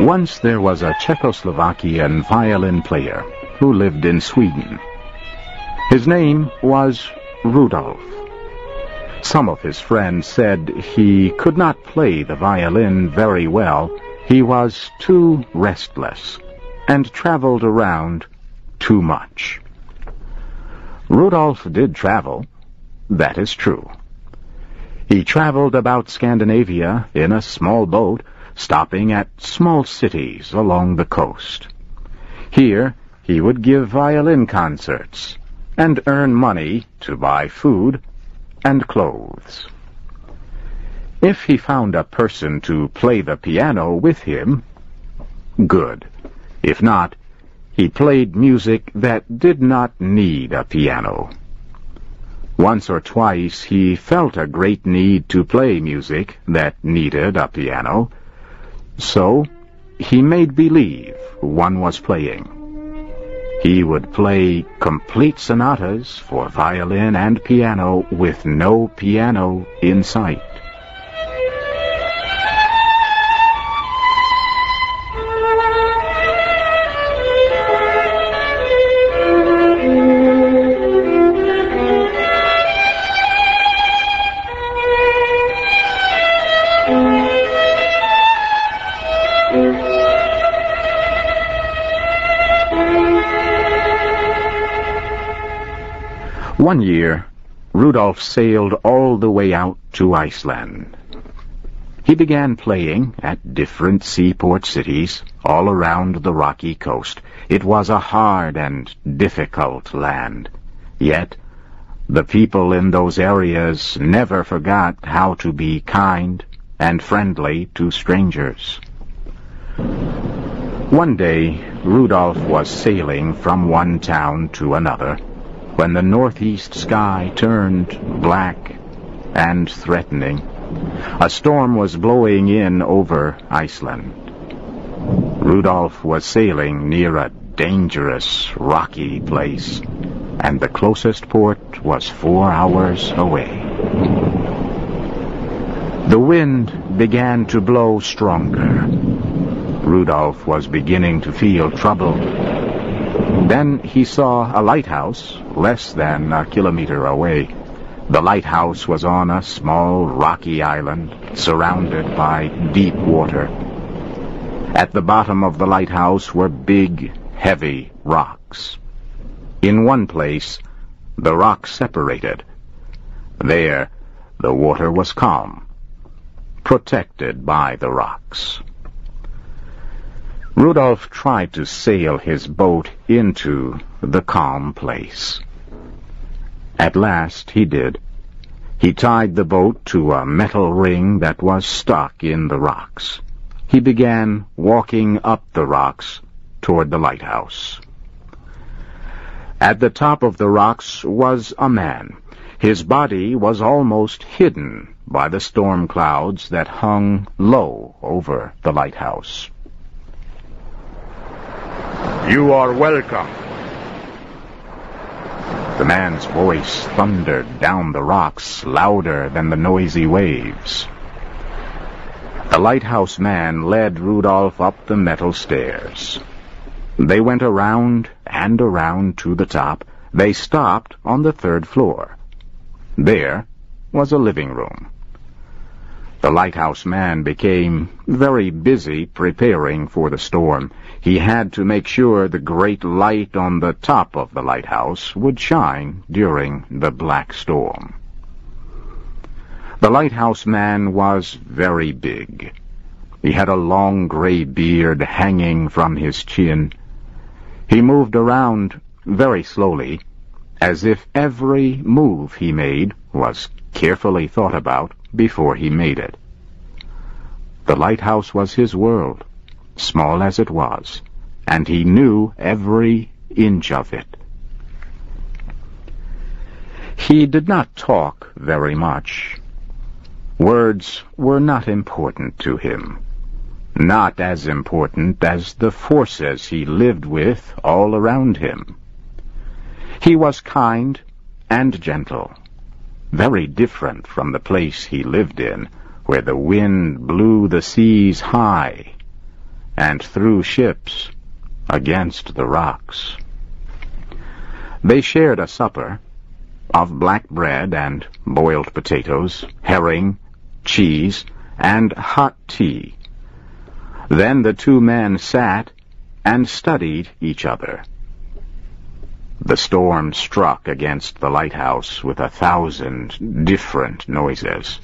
Once there was a Czechoslovakian violin player who lived in Sweden. His name was Rudolf. Some of his friends said he could not play the violin very well. He was too restless and traveled around too much. Rudolf did travel. That is true. He traveled about Scandinavia in a small boat stopping at small cities along the coast. Here, he would give violin concerts and earn money to buy food and clothes. If he found a person to play the piano with him, good. If not, he played music that did not need a piano. Once or twice he felt a great need to play music that needed a piano, so he made believe one was playing. He would play complete sonatas for violin and piano with no piano in sight. One year, Rudolf sailed all the way out to Iceland. He began playing at different seaport cities all around the rocky coast. It was a hard and difficult land. Yet, the people in those areas never forgot how to be kind and friendly to strangers. One day, Rudolf was sailing from one town to another when the northeast sky turned black and threatening. A storm was blowing in over Iceland. Rudolf was sailing near a dangerous, rocky place, and the closest port was four hours away. The wind began to blow stronger. Rudolf was beginning to feel troubled. Then he saw a lighthouse less than a kilometer away. The lighthouse was on a small rocky island surrounded by deep water. At the bottom of the lighthouse were big, heavy rocks. In one place, the rocks separated. There, the water was calm, protected by the rocks. Rudolf tried to sail his boat into the calm place. At last he did. He tied the boat to a metal ring that was stuck in the rocks. He began walking up the rocks toward the lighthouse. At the top of the rocks was a man. His body was almost hidden by the storm clouds that hung low over the lighthouse. You are welcome. The man's voice thundered down the rocks louder than the noisy waves. The lighthouse man led Rudolph up the metal stairs. They went around and around to the top. They stopped on the third floor. There was a living room. The lighthouse man became very busy preparing for the storm. He had to make sure the great light on the top of the lighthouse would shine during the black storm. The lighthouse man was very big. He had a long gray beard hanging from his chin. He moved around very slowly, as if every move he made was carefully thought about before he made it. The lighthouse was his world small as it was, and he knew every inch of it. He did not talk very much. Words were not important to him. Not as important as the forces he lived with all around him. He was kind and gentle, very different from the place he lived in, where the wind blew the seas high and threw ships against the rocks. They shared a supper of black bread and boiled potatoes, herring, cheese, and hot tea. Then the two men sat and studied each other. The storm struck against the lighthouse with a thousand different noises.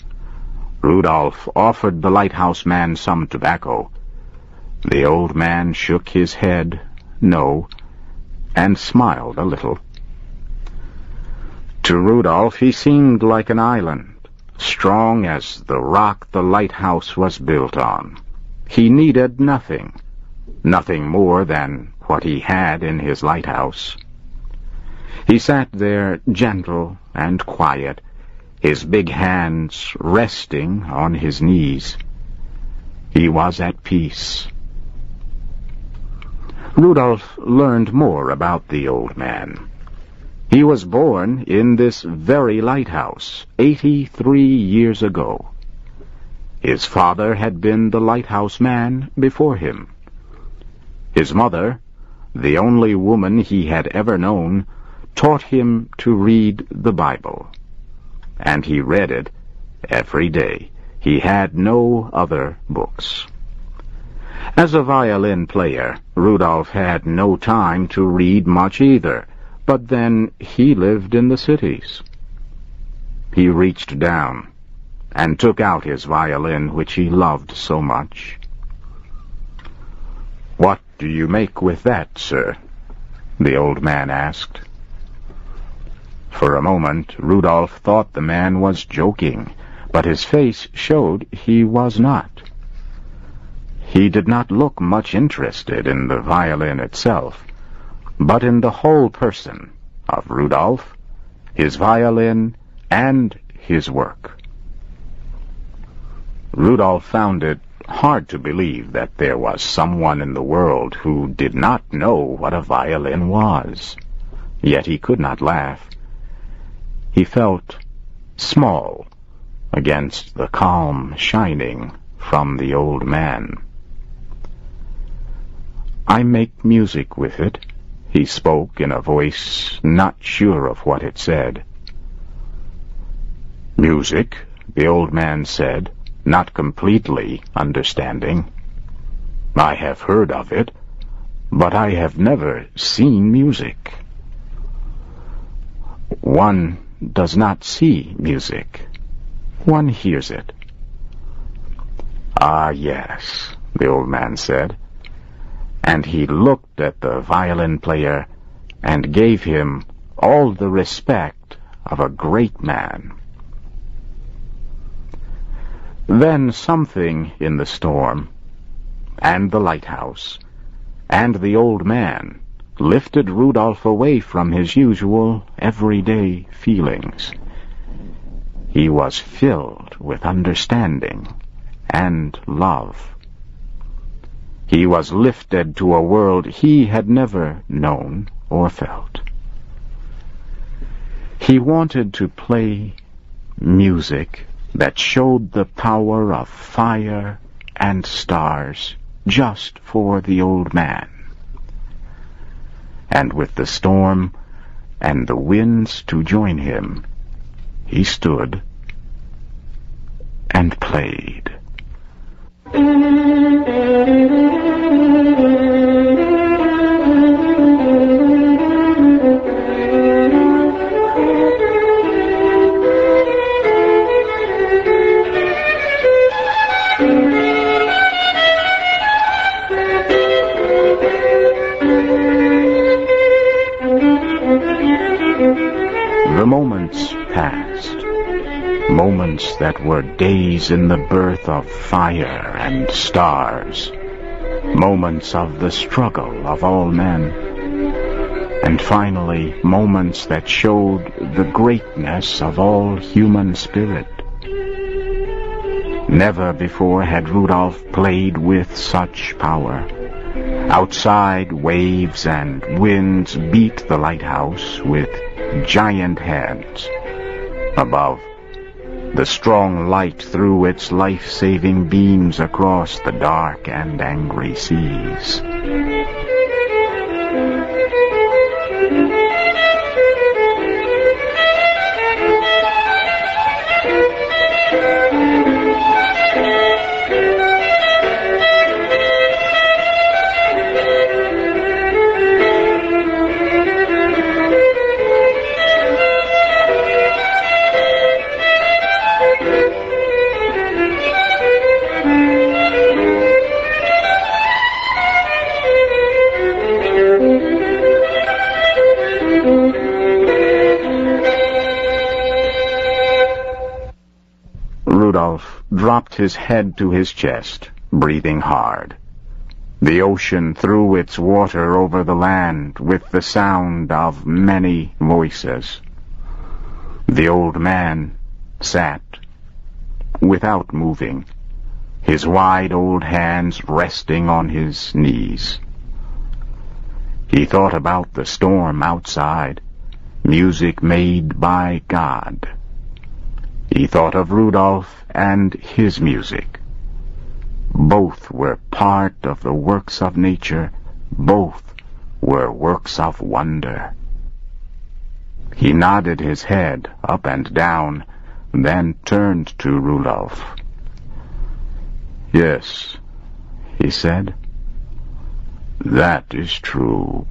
Rudolph offered the lighthouse man some tobacco. The old man shook his head, no, and smiled a little. To Rudolph he seemed like an island, strong as the rock the lighthouse was built on. He needed nothing, nothing more than what he had in his lighthouse. He sat there gentle and quiet, his big hands resting on his knees. He was at peace. Rudolph learned more about the old man. He was born in this very lighthouse eighty-three years ago. His father had been the lighthouse man before him. His mother, the only woman he had ever known, taught him to read the Bible. And he read it every day. He had no other books. As a violin player, Rudolf had no time to read much either, but then he lived in the cities. He reached down and took out his violin, which he loved so much. What do you make with that, sir? the old man asked. For a moment, Rudolf thought the man was joking, but his face showed he was not. He did not look much interested in the violin itself, but in the whole person of Rudolph, his violin, and his work. Rudolph found it hard to believe that there was someone in the world who did not know what a violin was. Yet he could not laugh. He felt small against the calm shining from the old man. I make music with it, he spoke in a voice not sure of what it said. Music, the old man said, not completely understanding. I have heard of it, but I have never seen music. One does not see music. One hears it. Ah, yes, the old man said, and he looked at the violin player and gave him all the respect of a great man. Then something in the storm, and the lighthouse, and the old man lifted Rudolph away from his usual everyday feelings. He was filled with understanding and love. He was lifted to a world he had never known or felt. He wanted to play music that showed the power of fire and stars just for the old man and with the storm and the winds to join him, he stood and played. Were days in the birth of fire and stars, moments of the struggle of all men, and finally moments that showed the greatness of all human spirit. Never before had Rudolph played with such power. Outside, waves and winds beat the lighthouse with giant hands. Above, The strong light threw its life-saving beams across the dark and angry seas. Rudolph dropped his head to his chest, breathing hard. The ocean threw its water over the land with the sound of many voices. The old man sat, without moving, his wide old hands resting on his knees. He thought about the storm outside, music made by God. He thought of Rudolph and his music. Both were part of the works of nature. Both were works of wonder. He nodded his head up and down, then turned to Rudolph. Yes, he said. That is true.